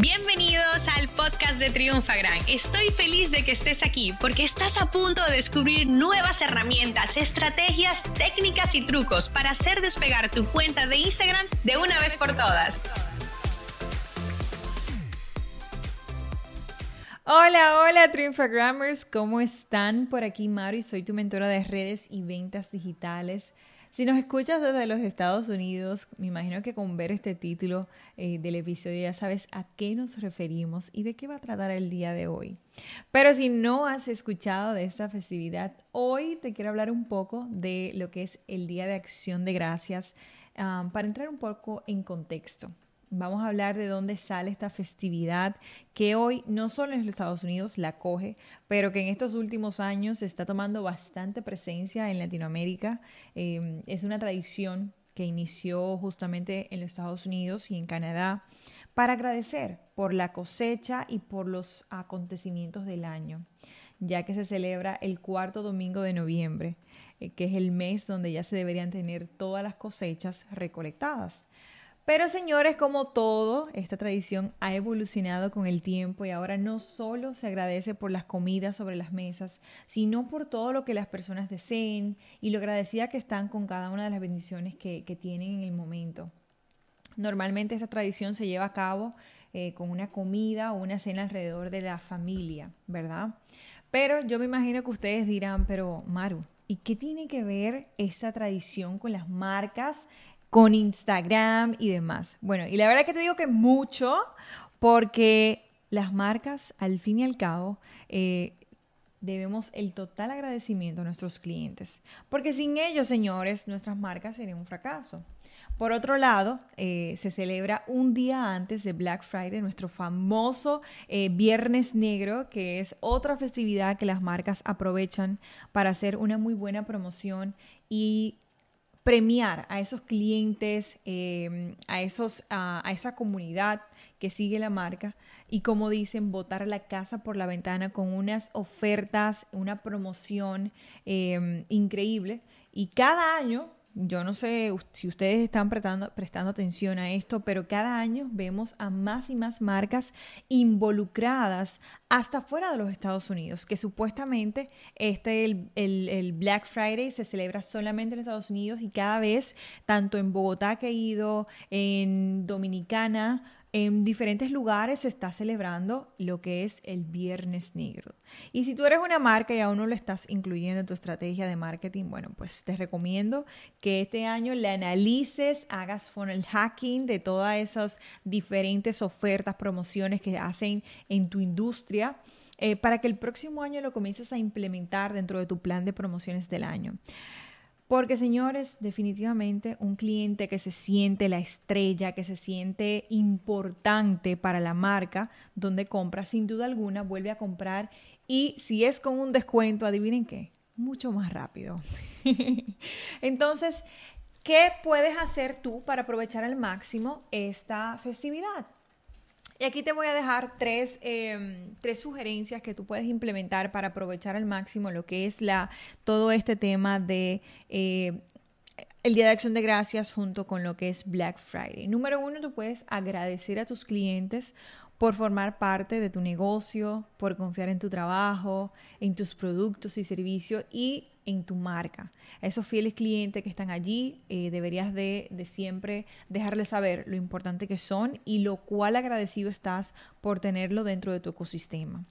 Bienvenidos al podcast de Triunfa Gran. Estoy feliz de que estés aquí porque estás a punto de descubrir nuevas herramientas, estrategias, técnicas y trucos para hacer despegar tu cuenta de Instagram de una vez por todas. Hola, hola Triunfagrammers, ¿cómo están? Por aquí Mari, soy tu mentora de redes y ventas digitales. Si nos escuchas desde los Estados Unidos, me imagino que con ver este título eh, del episodio ya sabes a qué nos referimos y de qué va a tratar el día de hoy. Pero si no has escuchado de esta festividad, hoy te quiero hablar un poco de lo que es el Día de Acción de Gracias ah, para entrar un poco en contexto. Vamos a hablar de dónde sale esta festividad que hoy no solo en los Estados Unidos la coge, pero que en estos últimos años está tomando bastante presencia en Latinoamérica. Em, es una tradición que inició justamente en los Estados Unidos y en Canadá para agradecer por la cosecha y por los acontecimientos del año, ya que se celebra el cuarto domingo de noviembre, eh, que es el mes donde ya se deberían tener todas las cosechas recolectadas. Pero señores, como todo, esta tradición ha evolucionado con el tiempo y ahora no solo se agradece por las comidas sobre las mesas, sino por todo lo que las personas deseen y lo agradecida que están con cada una de las bendiciones que, tienen en el momento. Normalmente esta tradición se lleva a cabo eh, con una comida o una cena alrededor de la familia, ¿verdad? Pero yo me imagino que ustedes dirán, pero Maru, ¿y qué tiene que ver esta tradición con las marcas con Instagram y demás. Bueno, y la verdad que te digo que mucho porque las marcas, al fin y al cabo, eh, debemos el total agradecimiento a nuestros clientes, porque sin ellos, señores, nuestras marcas serían un fracaso. Por otro lado, eh, se celebra un día antes de Black Friday, nuestro famoso eh, Viernes Negro, que es otra festividad que las marcas aprovechan para hacer una muy buena promoción y premiar a esos clientes, em, a, esos, a, esa comunidad que sigue la marca y como dicen, botar la casa por la ventana con unas ofertas, una promoción em, increíble. Y cada año yo no sé si ustedes están prestando, prestando, atención a esto, pero cada año vemos a más y más marcas involucradas hasta fuera de los Estados Unidos, que supuestamente este, el, el, Black Friday se celebra solamente en Estados Unidos y cada vez, tanto en Bogotá que he ido, en Dominicana, en diferentes lugares se está celebrando lo que es el Viernes Negro. Y si tú eres una marca y aún no lo estás incluyendo en tu estrategia de marketing, bueno, pues te recomiendo que este año le analices, hagas funnel hacking de todas esas diferentes ofertas, promociones que hacen en tu industria. Eh, para que el próximo año lo comiences a implementar dentro de tu plan de promociones del año. Porque señores, definitivamente un cliente que se siente la estrella, que se siente importante para la marca donde compra, sin duda alguna vuelve a comprar y si es con un descuento, adivinen qué, mucho más rápido. Entonces, ¿qué puedes hacer tú para aprovechar al máximo esta festividad? Y aquí te voy a dejar em, tres, sugerencias que tú puedes implementar para aprovechar al máximo lo que es la, todo este tema de eh, el Día de Acción de Gracias junto con lo que es Black Friday. Número uno, tú puedes agradecer a tus clientes por formar parte de tu negocio, por confiar en tu trabajo, en tus productos y servicios y en tu marca. A esos fieles clientes que están allí, eh, deberías de, de, siempre dejarles saber lo importante que son y lo cual agradecido estás por tenerlo dentro de tu ecosistema.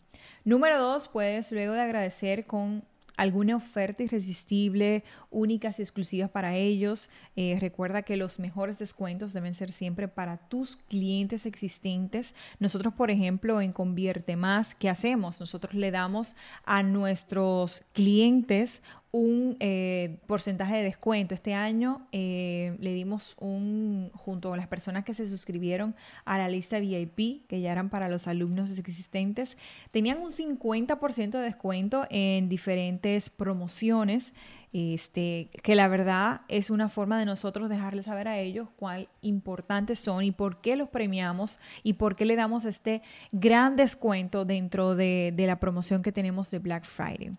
Número dos, puedes luego de agradecer con alguna oferta irresistible, únicas y exclusivas para ellos. Eh, recuerda que los mejores descuentos deben ser siempre para tus clientes existentes. Nosotros, por ejemplo, en Convierte Más, ¿qué hacemos? Nosotros le damos a nuestros clientes un eh, porcentaje de descuento. Este año eh, le dimos un, junto a las personas que se suscribieron a la lista VIP, que ya eran para los alumnos existentes, tenían un 50% de descuento en diferentes promociones este, que la verdad es una forma de nosotros dejarles saber a ellos cuán importantes son y por qué los premiamos y por qué le damos este gran descuento dentro de, la promoción que tenemos de Black Friday.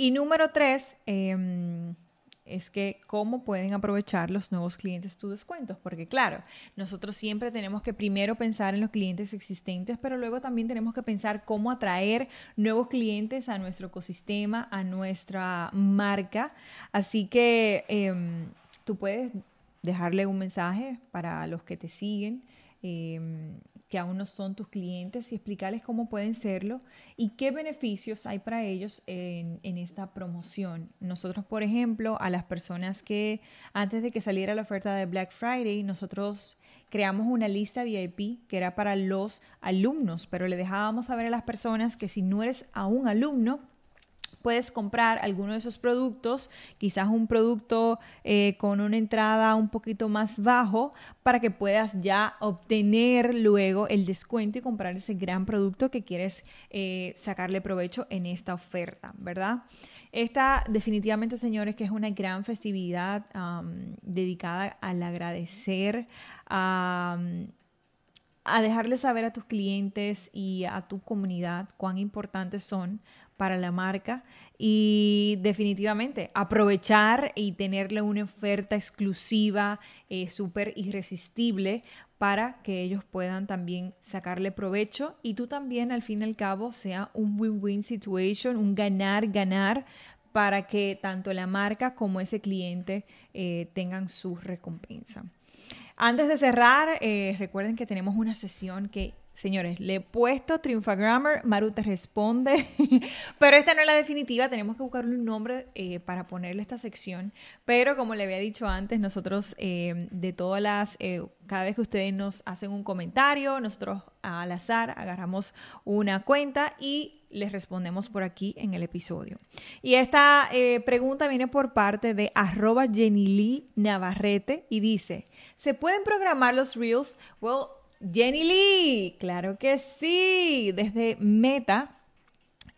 Y número tres, em, es que cómo pueden aprovechar los nuevos clientes tus descuentos, porque claro, nosotros siempre tenemos que primero pensar en los clientes existentes, pero luego también tenemos que pensar cómo atraer nuevos clientes a nuestro ecosistema, a nuestra marca. Así que em, tú puedes dejarle un mensaje para los que te siguen. Em, que aún no son tus clientes y explicarles cómo pueden serlo y qué beneficios hay para ellos en, esta promoción. Nosotros, por ejemplo, a las personas que antes de que saliera la oferta de Black Friday, nosotros creamos una lista VIP que era para los alumnos, pero le dejábamos saber a las personas que si no eres aún alumno, puedes comprar alguno de esos productos, quizás un producto eh, con una entrada un poquito más bajo, para que puedas ya obtener luego el descuento y comprar ese gran producto que quieres eh, sacarle provecho en esta oferta, ¿verdad? Esta definitivamente, señores, que es una gran festividad dedicada al agradecer, a, a dejarle saber a tus clientes y a tu comunidad cuán importantes son para la marca y definitivamente aprovechar y tenerle una oferta exclusiva eh, súper irresistible para que ellos puedan también sacarle provecho y tú también al fin y al cabo sea un win-win situation, un ganar-ganar para que tanto la marca como ese cliente eh, tengan su recompensa. Antes de cerrar, eh, recuerden que tenemos una sesión que Señores, le he puesto Triunfa Grammar, Maru te responde, pero esta no es la definitiva, tenemos que buscarle un nombre eh, para ponerle esta sección, pero como le había dicho antes, nosotros eh, de todas las, eh, cada vez que ustedes nos hacen un comentario, nosotros al azar agarramos una cuenta y les respondemos por aquí en el episodio. Y esta pregunta viene por parte de arroba Jenny Navarrete y dice, ¿se pueden programar los reels? Well, Jenny Lee, claro que sí, desde Meta,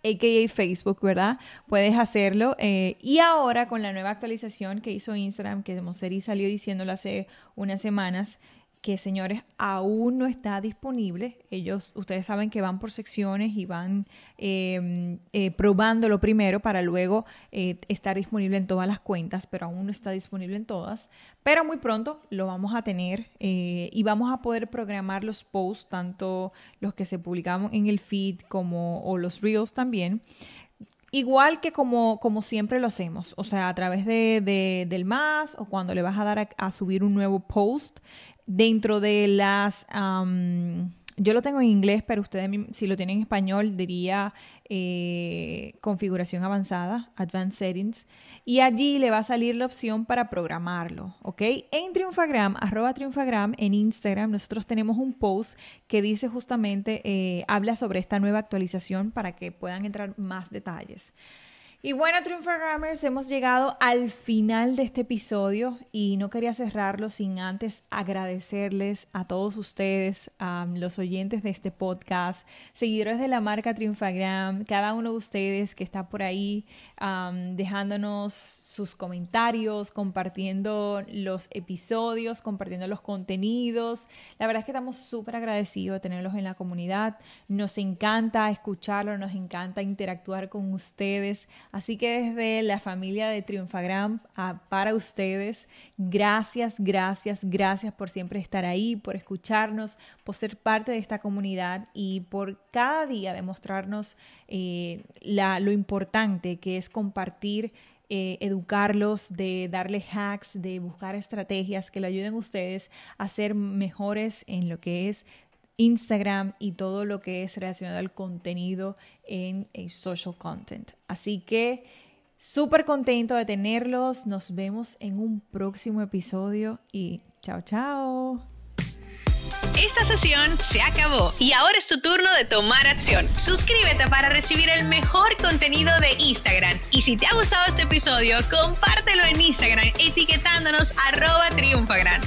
a.k.a. Facebook, ¿verdad? Puedes hacerlo. Eh, y ahora con la nueva actualización que hizo Instagram, que Moseri salió diciéndolo hace unas semanas, que señores aún no está disponible. Ellos, ustedes saben que van por secciones y van em, eh, probándolo primero para luego eh, estar disponible en todas las cuentas, pero aún no está disponible en todas. Pero muy pronto lo vamos a tener eh, y vamos a poder programar los posts, tanto los que se publicaban en el feed como o los reels también. Igual que como, como siempre lo hacemos, o sea, a través de, del más o cuando le vas a dar a subir un nuevo post, Dentro de las... yo lo tengo en inglés, pero ustedes si lo tienen en español diría eh, configuración avanzada, advanced settings, y allí le va a salir la opción para programarlo, ¿ok? En Triunfagram, arroba Triunfagram, en Instagram, nosotros tenemos un post que dice justamente, eh, habla sobre esta nueva actualización para que puedan entrar más detalles. Y bueno, Triunfagrammers, hemos llegado al final de este episodio y no quería cerrarlo sin antes agradecerles a todos ustedes, a los oyentes de este podcast, seguidores de la marca Triunfagram, cada uno de ustedes que está por ahí dejándonos sus comentarios, compartiendo los episodios, compartiendo los contenidos. La verdad es que estamos súper agradecidos de tenerlos en la comunidad. Nos encanta escucharlos, nos encanta interactuar con ustedes. Así que desde la familia de Triunfagram para ustedes, gracias, gracias, gracias por siempre estar ahí, por escucharnos, por ser parte de esta comunidad y por cada día demostrarnos eh, lo importante que es compartir eh, educarlos, de darle hacks, de buscar estrategias que le ayuden a ustedes a ser mejores en lo que es Instagram y todo lo que es relacionado al contenido en el social content. Así que súper contento de tenerlos. Nos vemos en un próximo episodio y chao, chao. Esta sesión se acabó y ahora es tu turno de tomar acción. Suscríbete para recibir el mejor contenido de Instagram. Y si te ha gustado este episodio, compártelo en Instagram etiquetándonos arroba triunfagran.